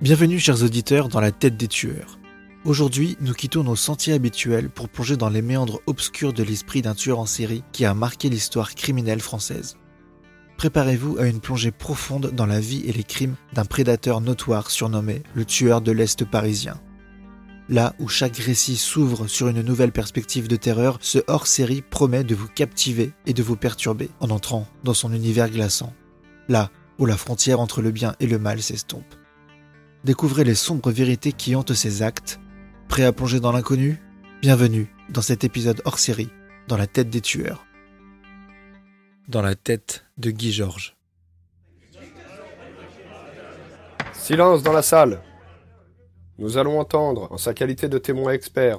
Bienvenue chers auditeurs dans la tête des tueurs. Aujourd'hui, nous quittons nos sentiers habituels pour plonger dans les méandres obscurs de l'esprit d'un tueur en série qui a marqué l'histoire criminelle française. Préparez-vous à une plongée profonde dans la vie et les crimes d'un prédateur notoire surnommé le tueur de l'Est parisien. Là où chaque récit s'ouvre sur une nouvelle perspective de terreur, ce hors-série promet de vous captiver et de vous perturber en entrant dans son univers glaçant. Là où la frontière entre le bien et le mal s'estompe. Découvrez les sombres vérités qui hantent ses actes. Prêt à plonger dans l'inconnu? Bienvenue dans cet épisode hors série, dans la tête des tueurs. Dans la tête de Guy Georges. Silence dans la salle. Nous allons entendre, en sa qualité de témoin expert,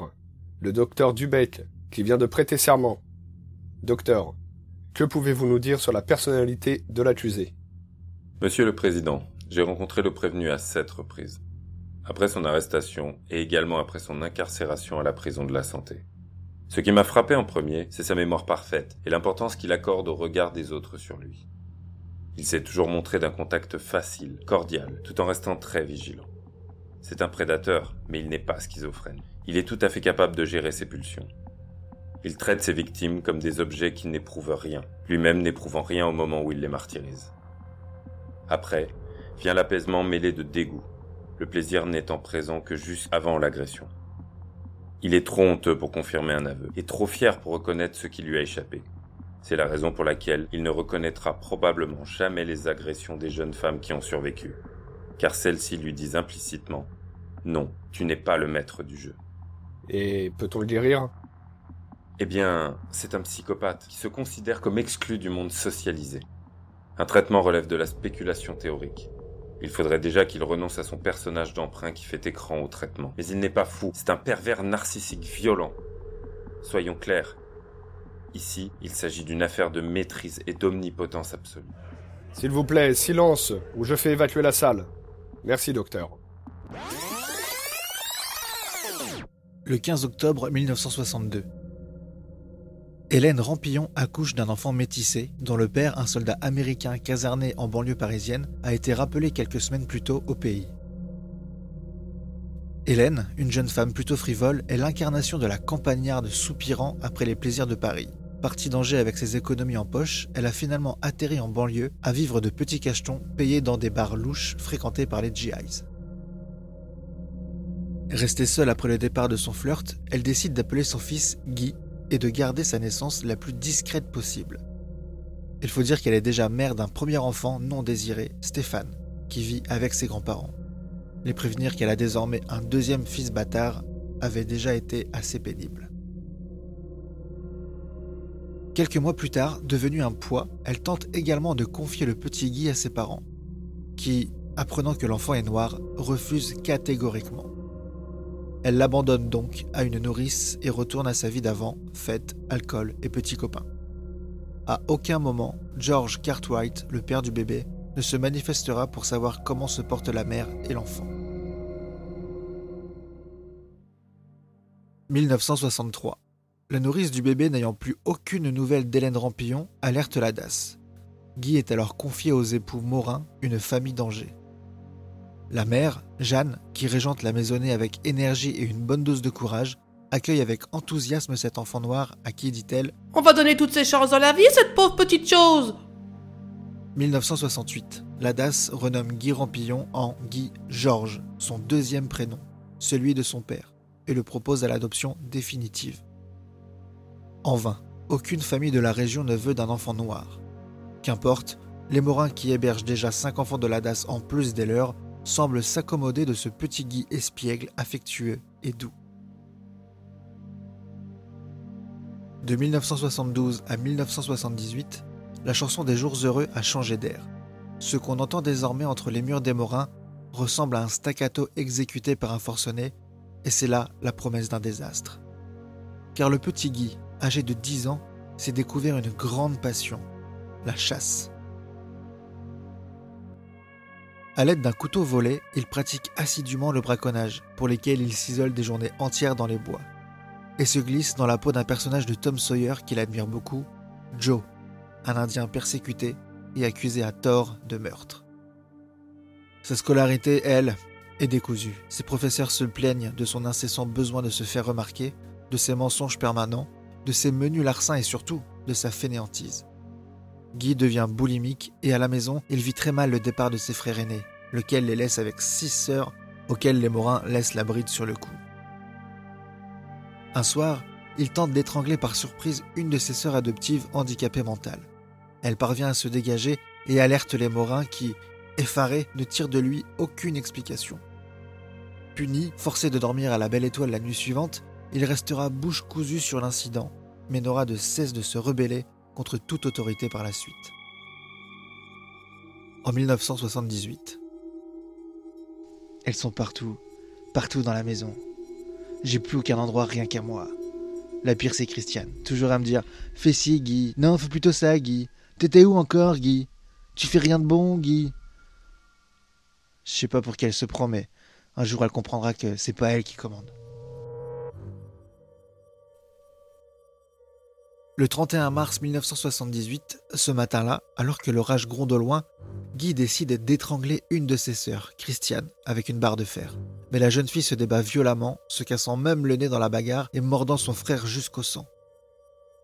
le docteur Dubec, qui vient de prêter serment. Docteur, que pouvez-vous nous dire sur la personnalité de l'accusé? Monsieur le Président, j'ai rencontré le prévenu à sept reprises. Après son arrestation et également après son incarcération à la prison de la santé. Ce qui m'a frappé en premier, c'est sa mémoire parfaite et l'importance qu'il accorde au regard des autres sur lui. Il s'est toujours montré d'un contact facile, cordial, tout en restant très vigilant. C'est un prédateur, mais il n'est pas schizophrène. Il est tout à fait capable de gérer ses pulsions. Il traite ses victimes comme des objets qui n'éprouvent rien, lui-même n'éprouvant rien au moment où il les martyrise. Après, vient l'apaisement mêlé de dégoût, le plaisir n'étant présent que juste avant l'agression. Il est trop honteux pour confirmer un aveu, et trop fier pour reconnaître ce qui lui a échappé. C'est la raison pour laquelle il ne reconnaîtra probablement jamais les agressions des jeunes femmes qui ont survécu, car celles-ci lui disent implicitement Non, tu n'es pas le maître du jeu. Et peut-on le guérir? Eh bien, c'est un psychopathe qui se considère comme exclu du monde socialisé. Un traitement relève de la spéculation théorique. Il faudrait déjà qu'il renonce à son personnage d'emprunt qui fait écran au traitement. Mais il n'est pas fou, c'est un pervers narcissique violent. Soyons clairs. Ici, il s'agit d'une affaire de maîtrise et d'omnipotence absolue. S'il vous plaît, silence, ou je fais évacuer la salle. Merci, docteur. Le 15 octobre 1962. Hélène Rampillon accouche d'un enfant métissé dont le père, un soldat américain caserné en banlieue parisienne, a été rappelé quelques semaines plus tôt au pays. Hélène, une jeune femme plutôt frivole, est l'incarnation de la campagnarde soupirant après les plaisirs de Paris. Partie d'Angers avec ses économies en poche, elle a finalement atterri en banlieue à vivre de petits cachetons payés dans des bars louches fréquentés par les GIs. Restée seule après le départ de son flirt, elle décide d'appeler son fils Guy et de garder sa naissance la plus discrète possible. Il faut dire qu'elle est déjà mère d'un premier enfant non désiré, Stéphane, qui vit avec ses grands-parents. Les prévenir qu'elle a désormais un deuxième fils bâtard avait déjà été assez pénible. Quelques mois plus tard, devenue un poids, elle tente également de confier le petit Guy à ses parents, qui, apprenant que l'enfant est noir, refusent catégoriquement. Elle l'abandonne donc à une nourrice et retourne à sa vie d'avant, fête, alcool et petits copains. À aucun moment, George Cartwright, le père du bébé, ne se manifestera pour savoir comment se portent la mère et l'enfant. 1963. La nourrice du bébé n'ayant plus aucune nouvelle d'Hélène Rampillon alerte la DAS. Guy est alors confié aux époux Morin, une famille d'Angers. La mère, Jeanne, qui régente la maisonnée avec énergie et une bonne dose de courage, accueille avec enthousiasme cet enfant noir à qui dit-elle On va donner toutes ses chances dans la vie, cette pauvre petite chose 1968, la DAS renomme Guy Rampillon en Guy Georges, son deuxième prénom, celui de son père, et le propose à l'adoption définitive. En vain, aucune famille de la région ne veut d'un enfant noir. Qu'importe, les Morins qui hébergent déjà cinq enfants de la DAS en plus des leurs semble s'accommoder de ce petit Guy espiègle, affectueux et doux. De 1972 à 1978, la chanson des jours heureux a changé d'air. Ce qu'on entend désormais entre les murs des Morins ressemble à un staccato exécuté par un forcené, et c'est là la promesse d'un désastre. Car le petit Guy, âgé de 10 ans, s'est découvert une grande passion, la chasse. À l'aide d'un couteau volé, il pratique assidûment le braconnage, pour lesquels il s'isole des journées entières dans les bois, et se glisse dans la peau d'un personnage de Tom Sawyer qu'il admire beaucoup, Joe, un Indien persécuté et accusé à tort de meurtre. Sa scolarité, elle, est décousu. Ses professeurs se plaignent de son incessant besoin de se faire remarquer, de ses mensonges permanents, de ses menus larcins et surtout de sa fainéantise. Guy devient boulimique et à la maison, il vit très mal le départ de ses frères aînés, lequel les laisse avec six sœurs auxquelles les Morins laissent la bride sur le cou. Un soir, il tente d'étrangler par surprise une de ses sœurs adoptives handicapée mentale. Elle parvient à se dégager et alerte les Morins qui, effarés, ne tirent de lui aucune explication. Puni, forcé de dormir à la belle étoile la nuit suivante, il restera bouche cousue sur l'incident, mais n'aura de cesse de se rebeller contre toute autorité par la suite. En 1978. Elles sont partout, partout dans la maison. J'ai plus aucun endroit rien qu'à moi. La pire c'est Christiane, toujours à me dire Fais ci, Guy. Non, fais plutôt ça, Guy. T'étais où encore, Guy? Tu fais rien de bon, Guy? Je sais pas pour qui elle se prend, mais un jour elle comprendra que c'est pas elle qui commande. Le 31 mars 1978, ce matin-là, alors que l'orage gronde au loin, Guy décide d'étrangler une de ses sœurs, Christiane, avec une barre de fer. Mais la jeune fille se débat violemment, se cassant même le nez dans la bagarre et mordant son frère jusqu'au sang.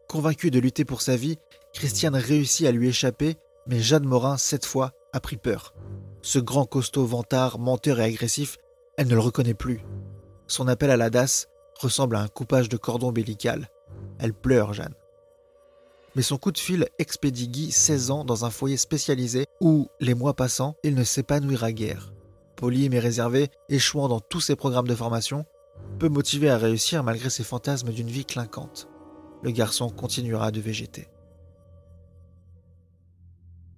Convaincue de lutter pour sa vie, Christiane réussit à lui échapper, mais Jeanne Morin, cette fois, a pris peur. Ce grand costaud vantard, menteur et agressif, elle ne le reconnaît plus. Son appel à la DAS ressemble à un coupage de cordon ombilical. Elle pleure, Jeanne mais son coup de fil expédie Guy 16 ans dans un foyer spécialisé où, les mois passant, il ne s'épanouira guère. Poli mais réservé, échouant dans tous ses programmes de formation, peu motivé à réussir malgré ses fantasmes d'une vie clinquante. Le garçon continuera de végéter.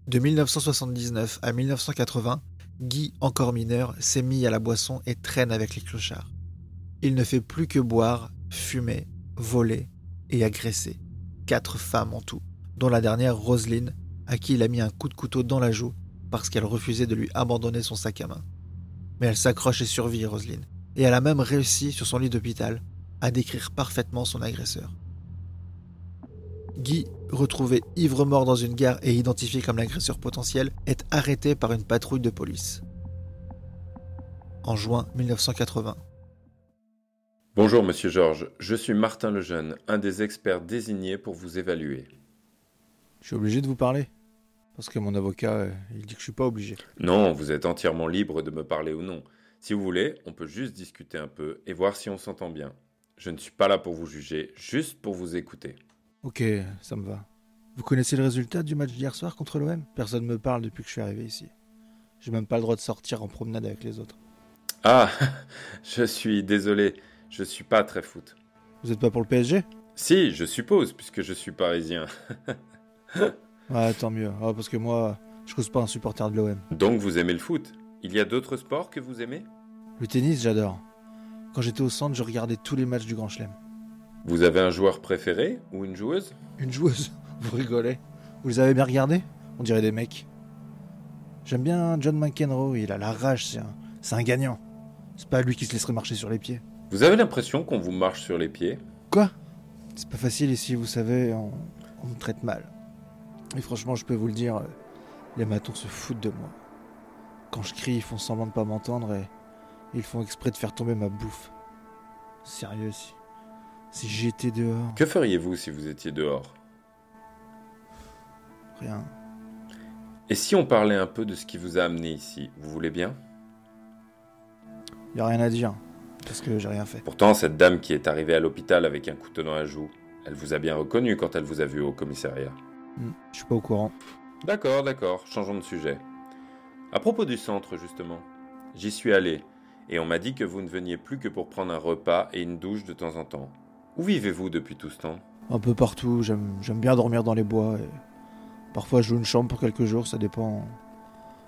De 1979 à 1980, Guy, encore mineur, s'est mis à la boisson et traîne avec les clochards. Il ne fait plus que boire, fumer, voler et agresser quatre femmes en tout, dont la dernière Roselyne, à qui il a mis un coup de couteau dans la joue parce qu'elle refusait de lui abandonner son sac à main. Mais elle s'accroche et survit, Roselyne, et elle a même réussi, sur son lit d'hôpital, à décrire parfaitement son agresseur. Guy, retrouvé ivre-mort dans une gare et identifié comme l'agresseur potentiel, est arrêté par une patrouille de police. En juin 1980. Bonjour, monsieur Georges. Je suis Martin Lejeune, un des experts désignés pour vous évaluer. Je suis obligé de vous parler Parce que mon avocat, euh, il dit que je suis pas obligé. Non, vous êtes entièrement libre de me parler ou non. Si vous voulez, on peut juste discuter un peu et voir si on s'entend bien. Je ne suis pas là pour vous juger, juste pour vous écouter. Ok, ça me va. Vous connaissez le résultat du match d'hier soir contre l'OM Personne ne me parle depuis que je suis arrivé ici. J'ai même pas le droit de sortir en promenade avec les autres. Ah, je suis désolé. Je suis pas très foot. Vous êtes pas pour le PSG Si, je suppose, puisque je suis parisien. ouais, tant mieux. Ah, parce que moi, je cause pas un supporter de l'OM. Donc vous aimez le foot? Il y a d'autres sports que vous aimez? Le tennis, j'adore. Quand j'étais au centre, je regardais tous les matchs du Grand Chelem. Vous avez un joueur préféré ou une joueuse? Une joueuse Vous rigolez Vous les avez bien regardés? On dirait des mecs. J'aime bien John McEnroe, il a la rage, c'est un, c'est un gagnant. C'est pas lui qui se laisserait marcher sur les pieds. Vous avez l'impression qu'on vous marche sur les pieds? Quoi? C'est pas facile ici, vous savez, on, me traite mal. Et franchement, je peux vous le dire, les matons se foutent de moi. Quand je crie, ils font semblant de pas m'entendre et ils font exprès de faire tomber ma bouffe. Sérieux, si, si j'étais dehors. Que feriez-vous si vous étiez dehors? Rien. Et si on parlait un peu de ce qui vous a amené ici, vous voulez bien? Y a rien à dire parce que j'ai rien fait. Pourtant, cette dame qui est arrivée à l'hôpital avec un couteau dans la joue, elle vous a bien reconnu quand elle vous a vu au commissariat. Hmm, je suis pas au courant. D'accord, d'accord, changeons de sujet. À propos du centre, justement, j'y suis allé, et on m'a dit que vous ne veniez plus que pour prendre un repas et une douche de temps en temps. Où vivez-vous depuis tout ce temps? Un peu partout, j'aime bien dormir dans les bois, et parfois je loue une chambre pour quelques jours, ça dépend...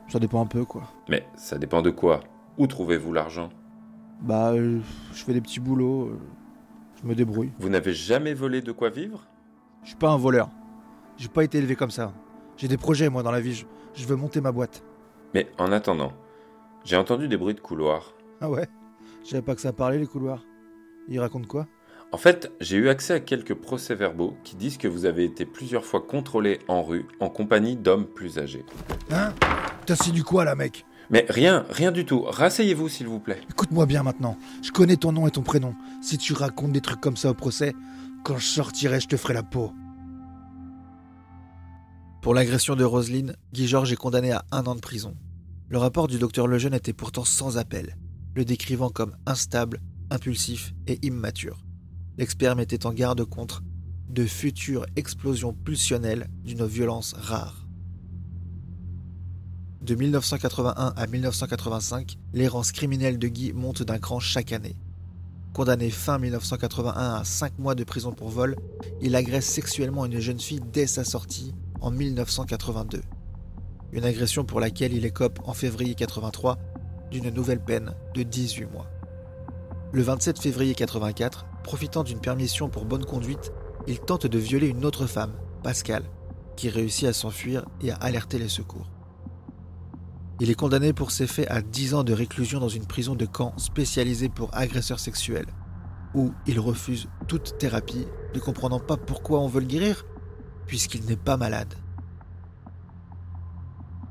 Ça dépend un peu, quoi. Mais ça dépend de quoi? Où trouvez-vous l'argent? Bah, euh, je fais des petits boulots, euh, je me débrouille. Vous n'avez jamais volé de quoi vivre? Je suis pas un voleur. J'ai pas été élevé comme ça. J'ai des projets, moi, dans la vie. Je, veux monter ma boîte. Mais en attendant, j'ai entendu des bruits de couloirs. Ah ouais? Je savais pas que ça parlait, les couloirs. Ils racontent quoi? En fait, j'ai eu accès à quelques procès-verbaux qui disent que vous avez été plusieurs fois contrôlé en rue en compagnie d'hommes plus âgés. Hein? T'as du quoi, là, mec? Mais rien, rien du tout. Rasseyez-vous, s'il vous plaît. Écoute-moi bien maintenant. Je connais ton nom et ton prénom. Si tu racontes des trucs comme ça au procès, quand je sortirai, je te ferai la peau. Pour l'agression de Roselyne, Guy Georges est condamné à un an de prison. Le rapport du docteur Lejeune était pourtant sans appel, le décrivant comme instable, impulsif et immature. L'expert mettait en garde contre de futures explosions pulsionnelles d'une violence rare. De 1981 à 1985, l'errance criminelle de Guy monte d'un cran chaque année. Condamné fin 1981 à 5 mois de prison pour vol, il agresse sexuellement une jeune fille dès sa sortie en 1982. Une agression pour laquelle il écope en février 83 d'une nouvelle peine de 18 mois. Le 27 février 84, profitant d'une permission pour bonne conduite, il tente de violer une autre femme, Pascal, qui réussit à s'enfuir et à alerter les secours. Il est condamné pour ces faits à 10 ans de réclusion dans une prison de camp spécialisée pour agresseurs sexuels, où il refuse toute thérapie, ne comprenant pas pourquoi on veut le guérir, puisqu'il n'est pas malade.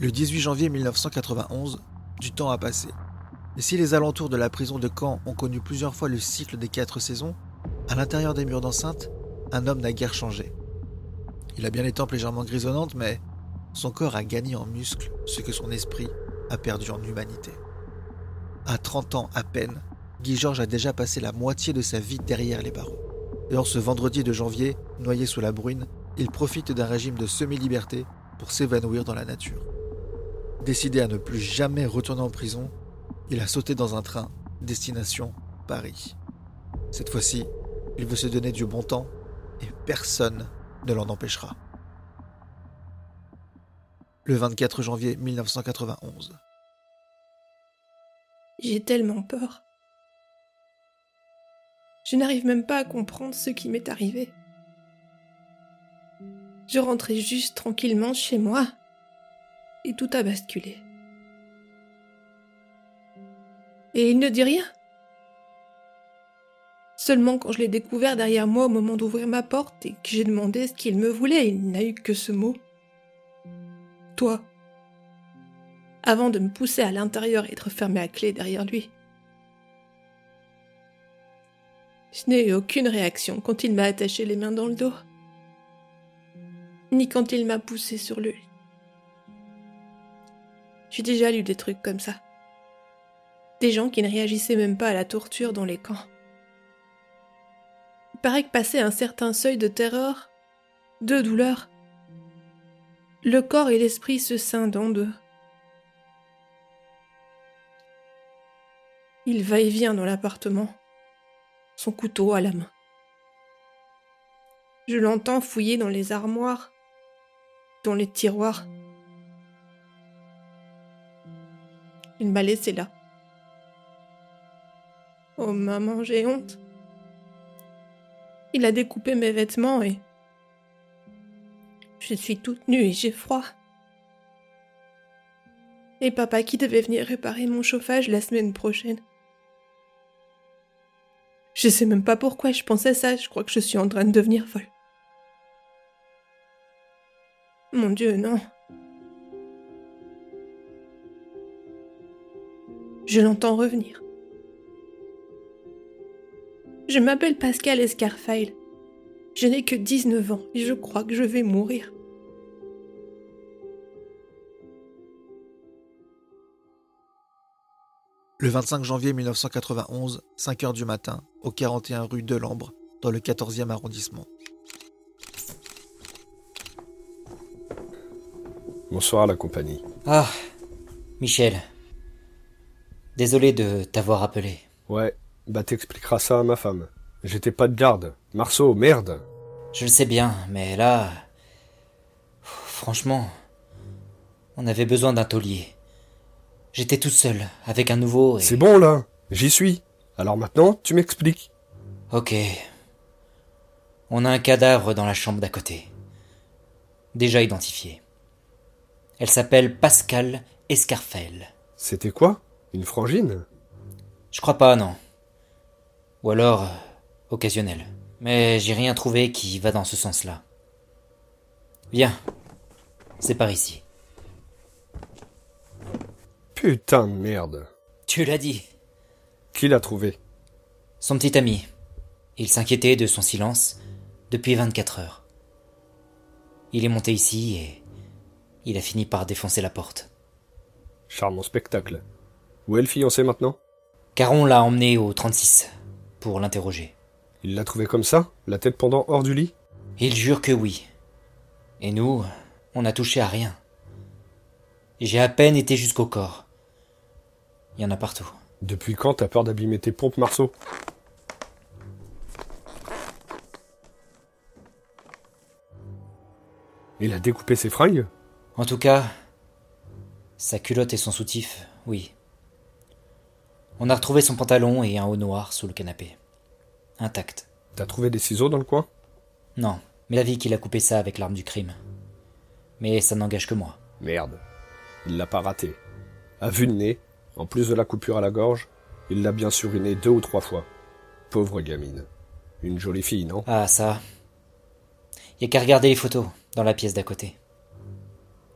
Le 18 janvier 1991, du temps a passé. Et si les alentours de la prison de Caen ont connu plusieurs fois le cycle des quatre saisons, à l'intérieur des murs d'enceinte, un homme n'a guère changé. Il a bien les tempes légèrement grisonnantes, mais son corps a gagné en muscles ce que son esprit a perdu en humanité. À 30 ans à peine, Guy Georges a déjà passé la moitié de sa vie derrière les barreaux. Et en ce vendredi de janvier, noyé sous la bruine, il profite d'un régime de semi-liberté pour s'évanouir dans la nature. Décidé à ne plus jamais retourner en prison, il a sauté dans un train, destination Paris. Cette fois-ci, il veut se donner du bon temps et personne ne l'en empêchera. Le 24 janvier 1991. J'ai tellement peur. Je n'arrive même pas à comprendre ce qui m'est arrivé. Je rentrais juste tranquillement chez moi et tout a basculé. Et il ne dit rien. Seulement quand je l'ai découvert derrière moi au moment d'ouvrir ma porte et que j'ai demandé ce qu'il me voulait, il n'a eu que ce mot. Toi. Avant de me pousser à l'intérieur et de refermer à clé derrière lui. Je n'ai eu aucune réaction quand il m'a attaché les mains dans le dos ni quand il m'a poussé sur le lit. J'ai déjà lu des trucs comme ça. Des gens qui ne réagissaient même pas à la torture dans les camps. Il paraît que passé un certain seuil de terreur, de douleur, le corps et l'esprit se scindent en deux. Il va et vient dans l'appartement, son couteau à la main. Je l'entends fouiller dans les armoires, dans les tiroirs. Il m'a laissé là. Oh maman, j'ai honte. Il a découpé mes vêtements et... Je suis toute nue et j'ai froid. Et papa qui devait venir réparer mon chauffage la semaine prochaine. Je sais même pas pourquoi je pensais ça, je crois que je suis en train de devenir folle. Mon Dieu, non. Je l'entends revenir. Je m'appelle Pascal Escarfail. Je n'ai que 19 ans et je crois que je vais mourir. Le 25 janvier 1991, 5 heures du matin, au 41 rue Delambre, dans le 14e arrondissement. Bonsoir la compagnie. Ah, Michel. Désolé de t'avoir appelé. Ouais, bah t'expliqueras ça à ma femme. J'étais pas de garde. Marceau, merde. Je le sais bien, mais là... Franchement, on avait besoin d'un taulier. J'étais tout seul, avec un nouveau et... C'est bon là, j'y suis. Alors maintenant, tu m'expliques. Ok. On a un cadavre dans la chambre d'à côté. Déjà identifié. Elle s'appelle Pascal Escarfel. C'était quoi? Une frangine? Je crois pas, non. Ou alors, occasionnel. Mais j'ai rien trouvé qui va dans ce sens-là. Viens. C'est par ici. Putain de merde. Tu l'as dit. Qui l'a trouvé? Son petit ami. Il s'inquiétait de son silence depuis 24 heures. Il est monté ici et il a fini par défoncer la porte. Charmant spectacle. Où est le fiancé maintenant? Caron l'a emmené au 36 pour l'interroger. Il l'a trouvé comme ça La tête pendant hors du lit? Il jure que oui. Et nous, on n'a touché à rien. J'ai à peine été jusqu'au corps. Il y en a partout. Depuis quand t'as peur d'abîmer tes pompes, Marceau? Il a découpé ses fringues? En tout cas, sa culotte et son soutif, oui. On a retrouvé son pantalon et un haut noir sous le canapé. Intact. T'as trouvé des ciseaux dans le coin? Non, mais la vie qu'il a coupé ça avec l'arme du crime. Mais ça n'engage que moi. Merde. Il l'a pas raté. À vue de nez, en plus de la coupure à la gorge, il l'a bien suriné deux ou trois fois. Pauvre gamine. Une jolie fille, non? Ah, ça. Y a qu'à regarder les photos dans la pièce d'à côté.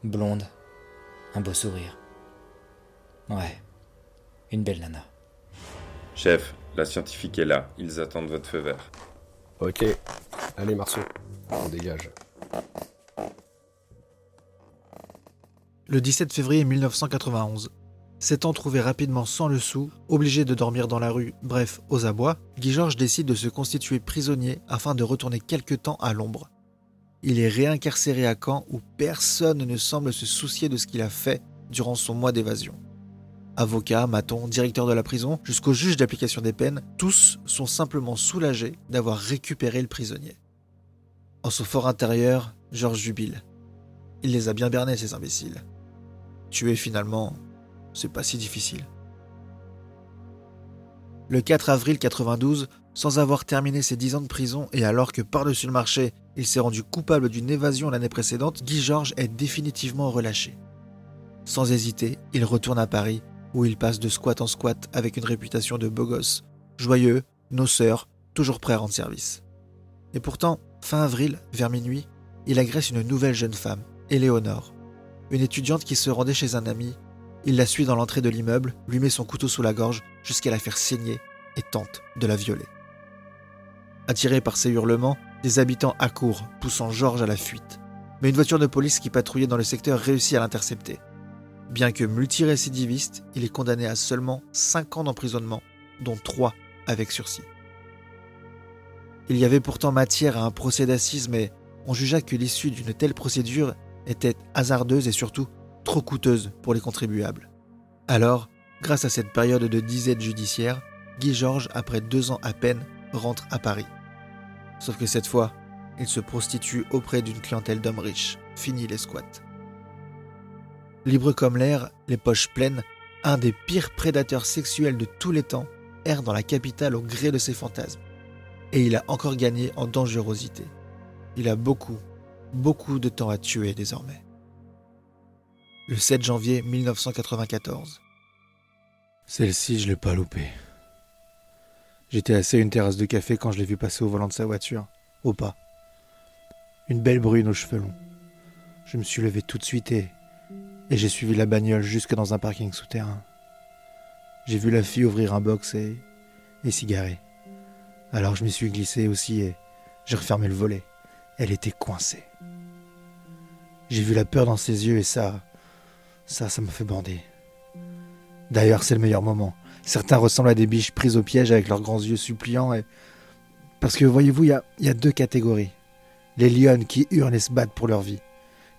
Blonde, un beau sourire. Ouais, une belle nana. Chef, la scientifique est là. Ils attendent votre feu vert. Ok. Allez, Marceau. On dégage. Le 17 février 1991, s'étant trouvé rapidement sans le sou, obligé de dormir dans la rue, bref, aux abois, Guy Georges décide de se constituer prisonnier afin de retourner quelque temps à l'ombre. Il est réincarcéré à Caen où personne ne semble se soucier de ce qu'il a fait durant son mois d'évasion. Avocat, maton, directeur de la prison, jusqu'au juge d'application des peines, tous sont simplement soulagés d'avoir récupéré le prisonnier. En son fort intérieur, Georges jubile. Il les a bien bernés, ces imbéciles. Tuer finalement, c'est pas si difficile. Le 4 avril 92, sans avoir terminé ses 10 ans de prison et alors que par-dessus le marché, il s'est rendu coupable d'une évasion l'année précédente, Guy Georges est définitivement relâché. Sans hésiter, il retourne à Paris, où il passe de squat en squat avec une réputation de beau gosse, joyeux, noceur, toujours prêt à rendre service. Et pourtant, fin avril, vers minuit, il agresse une nouvelle jeune femme, Éléonore, une étudiante qui se rendait chez un ami. Il la suit dans l'entrée de l'immeuble, lui met son couteau sous la gorge jusqu'à la faire saigner et tente de la violer. Attirés par ses hurlements, des habitants accourent, poussant Georges à la fuite. Mais une voiture de police qui patrouillait dans le secteur réussit à l'intercepter. Bien que multirécidiviste, il est condamné à seulement 5 ans d'emprisonnement, dont 3 avec sursis. Il y avait pourtant matière à un procès d'assises, mais on jugea que l'issue d'une telle procédure était hasardeuse et surtout trop coûteuse pour les contribuables. Alors, grâce à cette période de disette judiciaire, Guy Georges, après deux ans à peine, rentre à Paris. Sauf que cette fois, il se prostitue auprès d'une clientèle d'hommes riches. Fini les squats. Libre comme l'air, les poches pleines, un des pires prédateurs sexuels de tous les temps erre dans la capitale au gré de ses fantasmes. Et il a encore gagné en dangerosité. Il a beaucoup, beaucoup de temps à tuer désormais. Le 7 janvier 1994. Celle-ci, je l'ai pas loupée. J'étais assis à une terrasse de café quand je l'ai vu passer au volant de sa voiture, au pas. Une belle brune aux cheveux longs. Je me suis levé tout de suite et, et j'ai suivi la bagnole jusque dans un parking souterrain. J'ai vu la fille ouvrir un box et, et cigarer. Alors je m'y suis glissé aussi et j'ai refermé le volet. Elle était coincée. J'ai vu la peur dans ses yeux et ça, ça, ça me fait bander. D'ailleurs, c'est le meilleur moment. Certains ressemblent à des biches prises au piège avec leurs grands yeux suppliants et... Parce que voyez-vous, il y a deux catégories. Les lionnes qui hurlent et se battent pour leur vie.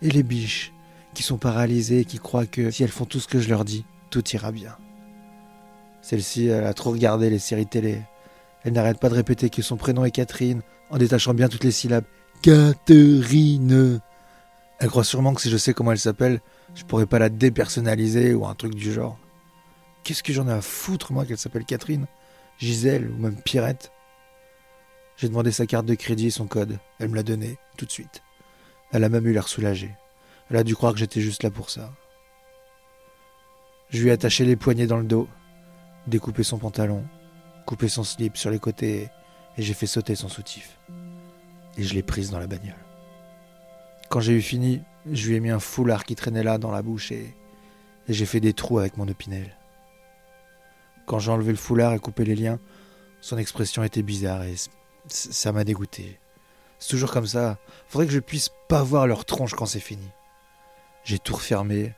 Et les biches qui sont paralysées qui croient que si elles font tout ce que je leur dis, tout ira bien. Celle-ci, elle a trop regardé les séries télé. Elle n'arrête pas de répéter que son prénom est Catherine, en détachant bien toutes les syllabes. Catherine. Elle croit sûrement que si je sais comment elle s'appelle, je pourrais pas la dépersonnaliser ou un truc du genre. Qu'est-ce que j'en ai à foutre, moi, qu'elle s'appelle Catherine, Gisèle ou même Pierrette? J'ai demandé sa carte de crédit et son code. Elle me l'a donné, tout de suite. Elle a même eu l'air soulagée. Elle a dû croire que j'étais juste là pour ça. Je lui ai attaché les poignets dans le dos, découpé son pantalon, coupé son slip sur les côtés et j'ai fait sauter son soutif. Et je l'ai prise dans la bagnole. Quand j'ai eu fini, je lui ai mis un foulard qui traînait là dans la bouche et, et j'ai fait des trous avec mon opinel. Quand j'ai enlevé le foulard et coupé les liens, son expression était bizarre et ça m'a dégoûté. C'est toujours comme ça. Faudrait que je puisse pas voir leur tronche quand c'est fini. J'ai tout refermé.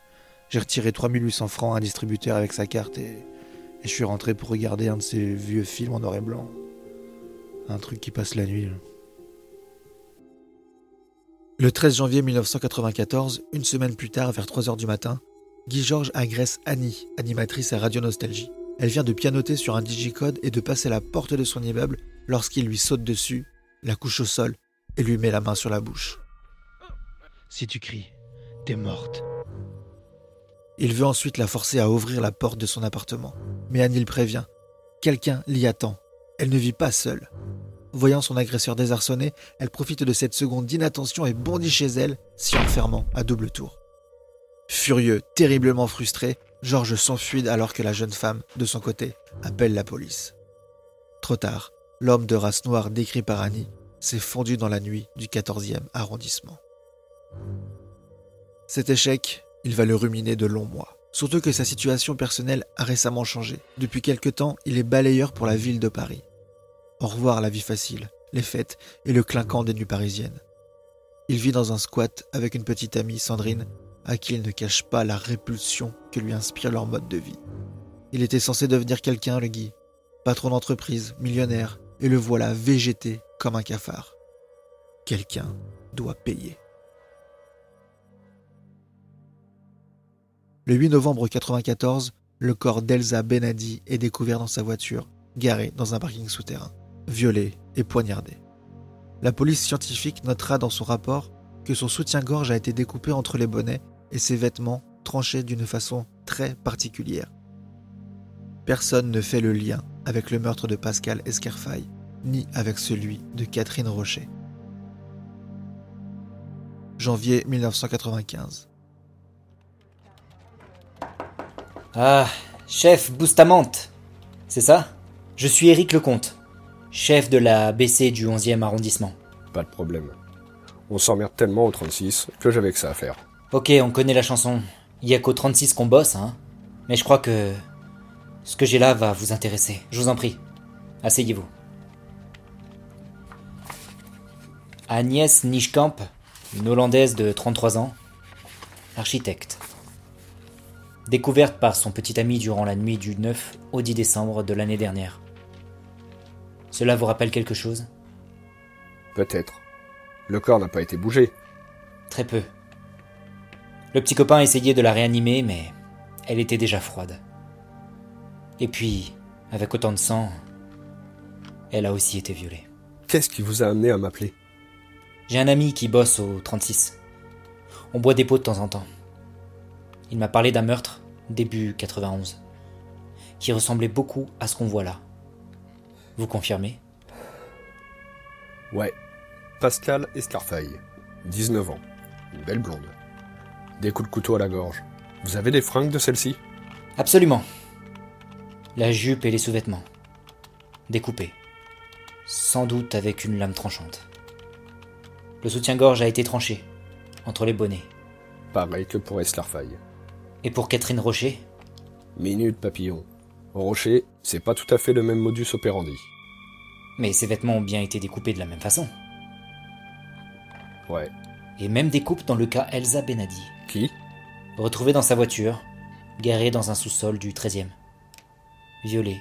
J'ai retiré 3800 francs à un distributeur avec sa carte et, je suis rentré pour regarder un de ces vieux films en noir et blanc. Un truc qui passe la nuit. Le 13 janvier 1994, une semaine plus tard, vers 3 heures du matin, Guy Georges agresse Annie, animatrice à Radio Nostalgie. Elle vient de pianoter sur un digicode et de passer la porte de son immeuble lorsqu'il lui saute dessus, la couche au sol et lui met la main sur la bouche. Si tu cries, morte. Il veut ensuite la forcer à ouvrir la porte de son appartement. Mais Annie le prévient. Quelqu'un l'y attend. Elle ne vit pas seule. Voyant son agresseur désarçonné, elle profite de cette seconde d'inattention et bondit chez elle, s'y enfermant à double tour. Furieux, terriblement frustré, Georges s'enfuit alors que la jeune femme, de son côté, appelle la police. Trop tard, l'homme de race noire décrit par Annie s'est fondu dans la nuit du 14e arrondissement. Cet échec, il va le ruminer de longs mois. Surtout que sa situation personnelle a récemment changé. Depuis quelque temps, il est balayeur pour la ville de Paris. Au revoir la vie facile, les fêtes et le clinquant des nuits parisiennes. Il vit dans un squat avec une petite amie, Sandrine, à qui il ne cache pas la répulsion que lui inspire leur mode de vie. Il était censé devenir quelqu'un, le Guy. Patron d'entreprise, millionnaire, et le voilà végété comme un cafard. Quelqu'un doit payer. Le 8 novembre 1994, le corps d'Elsa Benadi est découvert dans sa voiture, garée dans un parking souterrain violé et poignardé. La police scientifique notera dans son rapport que son soutien-gorge a été découpé entre les bonnets et ses vêtements tranchés d'une façon très particulière. Personne ne fait le lien avec le meurtre de Pascal Escarfaille, ni avec celui de Catherine Rocher. Janvier 1995. Ah, chef Boustamante, c'est ça? Je suis Éric Lecomte chef de la BC du 11e arrondissement. Pas de problème. On s'emmerde tellement au 36 que j'avais que ça à faire. Ok, on connaît la chanson. Il y a qu'au 36 qu'on bosse, hein. Mais je crois que ce que j'ai là va vous intéresser. Je vous en prie. Asseyez-vous. Agnès Nischkamp, une Hollandaise de 33 ans, architecte. Découverte par son petit ami durant la nuit du 9 au 10 décembre de l'année dernière. Cela vous rappelle quelque chose? Peut-être. Le corps n'a pas été bougé. Très peu. Le petit copain essayait de la réanimer, mais elle était déjà froide. Et puis, avec autant de sang, elle a aussi été violée. Qu'est-ce qui vous a amené à m'appeler? J'ai un ami qui bosse au 36. On boit des pots de temps en temps. Il m'a parlé d'un meurtre, début 91, qui ressemblait beaucoup à ce qu'on voit là. Vous confirmez? Ouais. Pascal Escarfaille. 19 ans. Une belle blonde. Des coups de couteau à la gorge. Vous avez des fringues de celle-ci? Absolument. La jupe et les sous-vêtements. Découpés. Sans doute avec une lame tranchante. Le soutien-gorge a été tranché. Entre les bonnets. Pareil que pour Escarfaille. Et pour Catherine Rocher Minute papillon. Rocher, c'est pas tout à fait le même modus operandi. Mais ses vêtements ont bien été découpés de la même façon. Ouais. Et même découpe dans le cas Elsa Benadi. Qui? Retrouvée dans sa voiture, garée dans un sous-sol du 13e. Violée,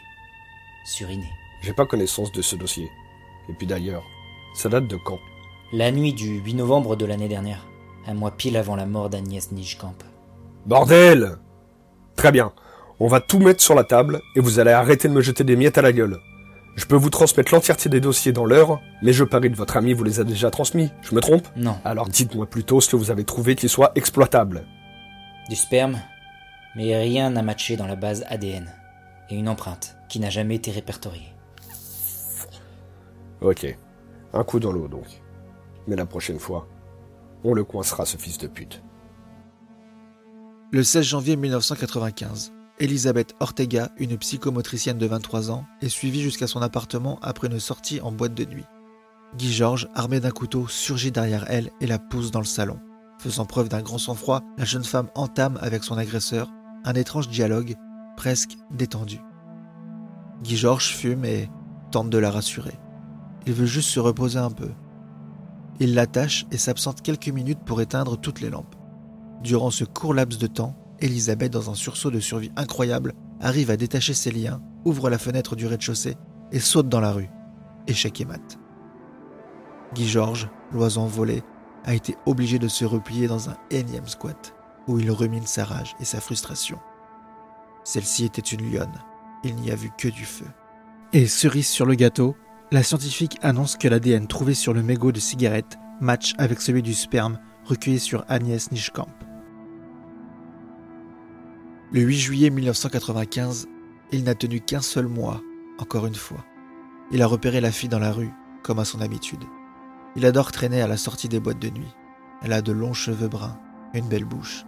surinée. J'ai pas connaissance de ce dossier. Et puis d'ailleurs, ça date de quand? La nuit du 8 novembre de l'année dernière, un mois pile avant la mort d'Agnès Nijkamp. Bordel Très bien. On va tout mettre sur la table et vous allez arrêter de me jeter des miettes à la gueule. Je peux vous transmettre l'entièreté des dossiers dans l'heure, mais je parie que votre ami vous les a déjà transmis. Je me trompe? Non. Alors dites-moi plutôt ce que vous avez trouvé qui soit exploitable. Du sperme, mais rien n'a matché dans la base ADN. Et une empreinte qui n'a jamais été répertoriée. Ok. Un coup dans l'eau donc. Mais la prochaine fois, on le coincera ce fils de pute. Le 16 janvier 1995, Elisabeth Ortega, une psychomotricienne de 23 ans, est suivie jusqu'à son appartement après une sortie en boîte de nuit. Guy Georges, armé d'un couteau, surgit derrière elle et la pousse dans le salon. Faisant preuve d'un grand sang-froid, la jeune femme entame avec son agresseur un étrange dialogue, presque détendu. Guy Georges fume et tente de la rassurer. Il veut juste se reposer un peu. Il l'attache et s'absente quelques minutes pour éteindre toutes les lampes. Durant ce court laps de temps, Elisabeth, dans un sursaut de survie incroyable, arrive à détacher ses liens, ouvre la fenêtre du rez-de-chaussée et saute dans la rue. Échec et mat. Guy Georges, l'oiseau volé, a été obligé de se replier dans un énième squat, où il rumine sa rage et sa frustration. Celle-ci était une lionne, il n'y a vu que du feu. Et cerise sur le gâteau, la scientifique annonce que l'ADN trouvé sur le mégot de cigarette match avec celui du sperme recueilli sur Agnès Nischkamp. Le 8 juillet 1995, il n'a tenu qu'un seul mois, encore une fois. Il a repéré la fille dans la rue, comme à son habitude. Il adore traîner à la sortie des boîtes de nuit. Elle a de longs cheveux bruns, une belle bouche.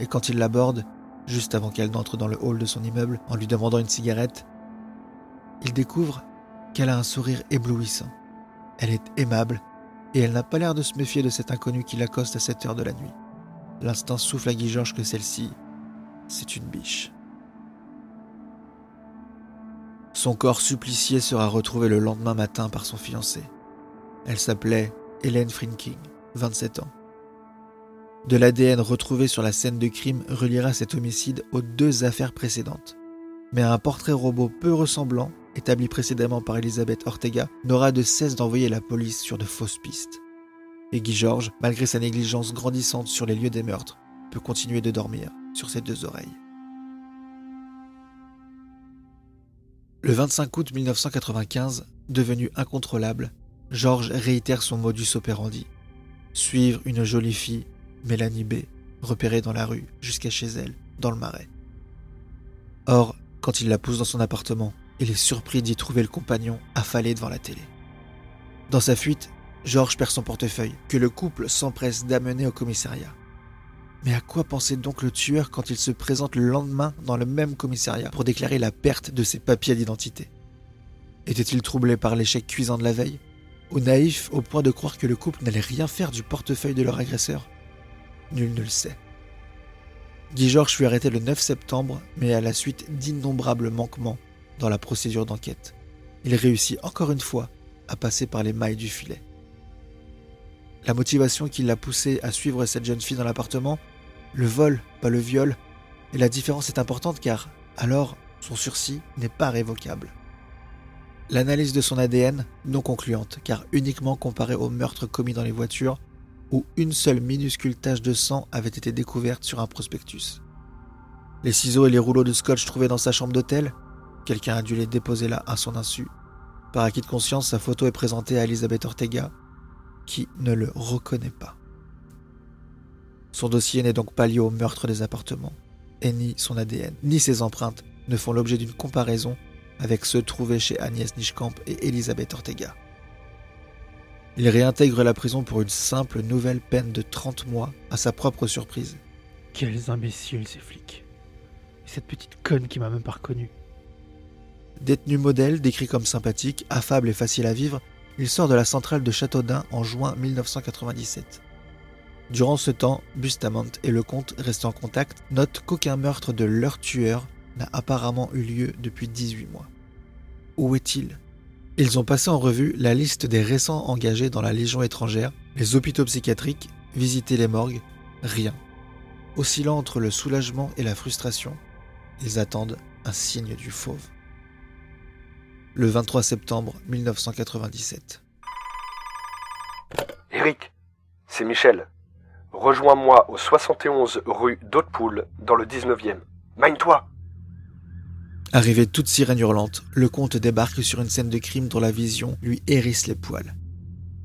Et quand il l'aborde, juste avant qu'elle n'entre dans le hall de son immeuble en lui demandant une cigarette, il découvre qu'elle a un sourire éblouissant. Elle est aimable et elle n'a pas l'air de se méfier de cet inconnu qui l'accoste à cette heure de la nuit. L'instant souffle à Guy Georges que celle-ci, c'est une biche. Son corps supplicié sera retrouvé le lendemain matin par son fiancé. Elle s'appelait Hélène Frinking, 27 ans. De l'ADN retrouvé sur la scène de crime reliera cet homicide aux deux affaires précédentes. Mais un portrait robot peu ressemblant, établi précédemment par Elisabeth Ortega, n'aura de cesse d'envoyer la police sur de fausses pistes. Et Guy Georges, malgré sa négligence grandissante sur les lieux des meurtres, peut continuer de dormir sur ses deux oreilles. Le 25 août 1995, devenu incontrôlable, Georges réitère son modus operandi. Suivre une jolie fille, Mélanie B, repérée dans la rue, jusqu'à chez elle, dans le marais. Or, quand il la pousse dans son appartement, il est surpris d'y trouver le compagnon affalé devant la télé. Dans sa fuite, Georges perd son portefeuille, que le couple s'empresse d'amener au commissariat. Mais à quoi pensait donc le tueur quand il se présente le lendemain dans le même commissariat pour déclarer la perte de ses papiers d'identité? Était-il troublé par l'échec cuisant de la veille? Ou naïf au point de croire que le couple n'allait rien faire du portefeuille de leur agresseur? Nul ne le sait. Guy Georges fut arrêté le 9 septembre, mais à la suite d'innombrables manquements dans la procédure d'enquête. Il réussit encore une fois à passer par les mailles du filet. La motivation qui l'a poussé à suivre cette jeune fille dans l'appartement le vol, pas le viol. Et la différence est importante car alors son sursis n'est pas révocable. L'analyse de son ADN, non concluante, car uniquement comparée aux meurtres commis dans les voitures, où une seule minuscule tache de sang avait été découverte sur un prospectus. Les ciseaux et les rouleaux de scotch trouvés dans sa chambre d'hôtel, quelqu'un a dû les déposer là à son insu. Par acquis de conscience, sa photo est présentée à Elisabeth Ortega, qui ne le reconnaît pas. Son dossier n'est donc pas lié au meurtre des appartements, et ni son ADN, ni ses empreintes ne font l'objet d'une comparaison avec ceux trouvés chez Agnès Nischkamp et Elisabeth Ortega. Il réintègre la prison pour une simple nouvelle peine de 30 mois à sa propre surprise. Quels imbéciles ces flics. Et cette petite conne qui m'a même pas reconnu. Détenu modèle, décrit comme sympathique, affable et facile à vivre, il sort de la centrale de Châteaudun en juin 1997. Durant ce temps, Bustamante et le comte, restés en contact, notent qu'aucun meurtre de leur tueur n'a apparemment eu lieu depuis 18 mois. Où est-il? Ils ont passé en revue la liste des récents engagés dans la Légion étrangère, les hôpitaux psychiatriques, visité les morgues, rien. Oscillant entre le soulagement et la frustration, ils attendent un signe du fauve. Le 23 septembre 1997. Eric, c'est Michel. Rejoins-moi au 71 rue d'Hautepoul, dans le 19e. Mine-toi Arrivé toute sirène hurlante, le comte débarque sur une scène de crime dont la vision lui hérisse les poils.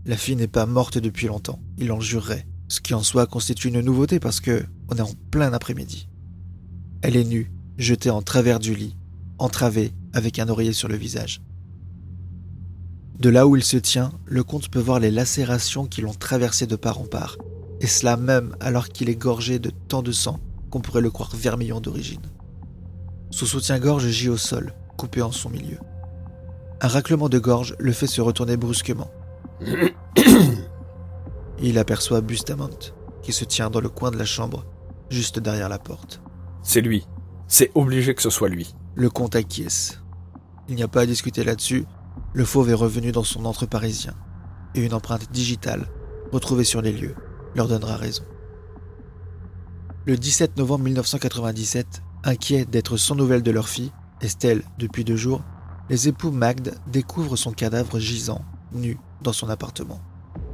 La fille n'est pas morte depuis longtemps, il en jurerait, ce qui en soi constitue une nouveauté parce que on est en plein après-midi. Elle est nue, jetée en travers du lit, entravée, avec un oreiller sur le visage. De là où il se tient, le comte peut voir les lacérations qui l'ont traversé de part en part, et cela même alors qu'il est gorgé de tant de sang qu'on pourrait le croire vermillon d'origine. Son soutien-gorge gît au sol, coupé en son milieu. Un raclement de gorge le fait se retourner brusquement. Il aperçoit Bustamante, qui se tient dans le coin de la chambre, juste derrière la porte. C'est lui. C'est obligé que ce soit lui. Le comte acquiesce. Il n'y a pas à discuter là-dessus, le fauve est revenu dans son antre parisien, et une empreinte digitale, retrouvée sur les lieux, leur donnera raison. Le 17 novembre 1997, inquiets d'être sans nouvelles de leur fille, Estelle depuis deux jours, les époux Magde découvrent son cadavre gisant, nu, dans son appartement.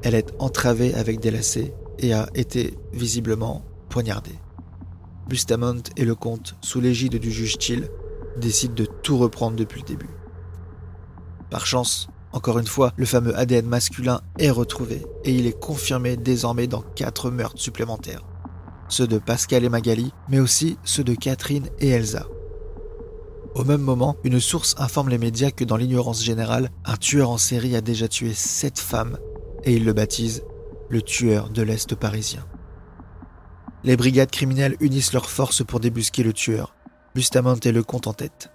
Elle est entravée avec des lacets et a été visiblement poignardée. Bustamante et le comte, sous l'égide du juge Thiel, décident de tout reprendre depuis le début. Par chance, encore une fois, le fameux ADN masculin est retrouvé et il est confirmé désormais dans quatre meurtres supplémentaires. Ceux de Pascal et Magali, mais aussi ceux de Catherine et Elsa. Au même moment, une source informe les médias que dans l'ignorance générale, un tueur en série a déjà tué sept femmes et il le baptise le tueur de l'Est parisien. Les brigades criminelles unissent leurs forces pour débusquer le tueur, Bustamante le compte en tête.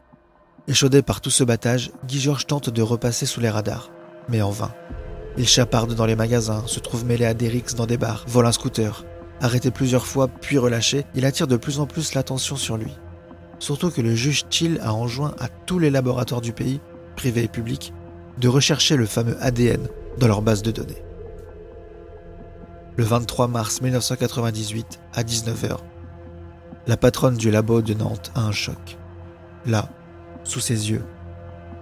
Échaudé par tout ce battage, Guy Georges tente de repasser sous les radars, mais en vain. Il chaparde dans les magasins, se trouve mêlé à des dans des bars, vole un scooter. Arrêté plusieurs fois puis relâché, il attire de plus en plus l'attention sur lui. Surtout que le juge Thiel a enjoint à tous les laboratoires du pays, privés et publics, de rechercher le fameux ADN dans leur base de données. Le 23 mars 1998, à 19h, la patronne du labo de Nantes a un choc. Là, sous ses yeux,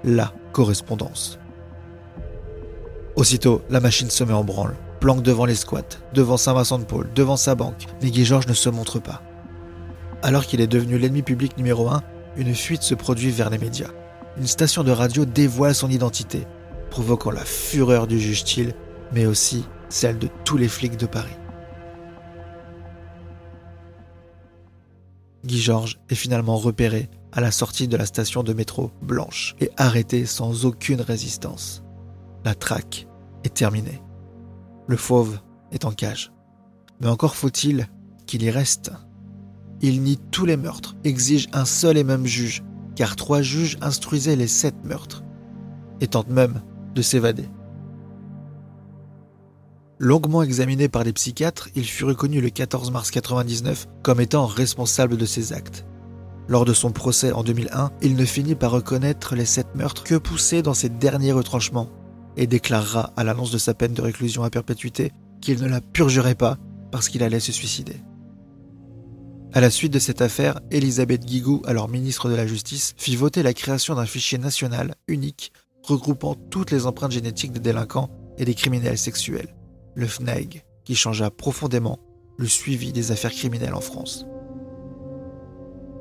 la correspondance. Aussitôt, la machine se met en branle, planque devant les squats, devant Saint-Vincent-de-Paul, devant sa banque, mais Guy Georges ne se montre pas. Alors qu'il est devenu l'ennemi public numéro un, une fuite se produit vers les médias. Une station de radio dévoile son identité, provoquant la fureur du juge Thiel, mais aussi celle de tous les flics de Paris. Guy Georges est finalement repéré à la sortie de la station de métro Blanche et arrêté sans aucune résistance. La traque est terminée. Le fauve est en cage. Mais encore faut-il qu'il y reste. Il nie tous les meurtres, exige un seul et même juge, car trois juges instruisaient les sept meurtres, et tente même de s'évader. Longuement examiné par les psychiatres, il fut reconnu le 14 mars 1999 comme étant responsable de ses actes. Lors de son procès en 2001, il ne finit par reconnaître les sept meurtres que poussés dans ses derniers retranchements et déclarera à l'annonce de sa peine de réclusion à perpétuité qu'il ne la purgerait pas parce qu'il allait se suicider. À la suite de cette affaire, Elisabeth Guigou, alors ministre de la Justice, fit voter la création d'un fichier national unique regroupant toutes les empreintes génétiques des délinquants et des criminels sexuels le FNEG, qui changea profondément le suivi des affaires criminelles en France.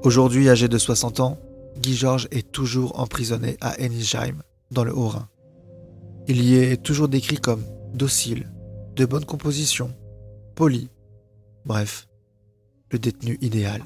Aujourd'hui âgé de 60 ans, Guy Georges est toujours emprisonné à Enisheim, dans le Haut-Rhin. Il y est toujours décrit comme docile, de bonne composition, poli, bref, le détenu idéal.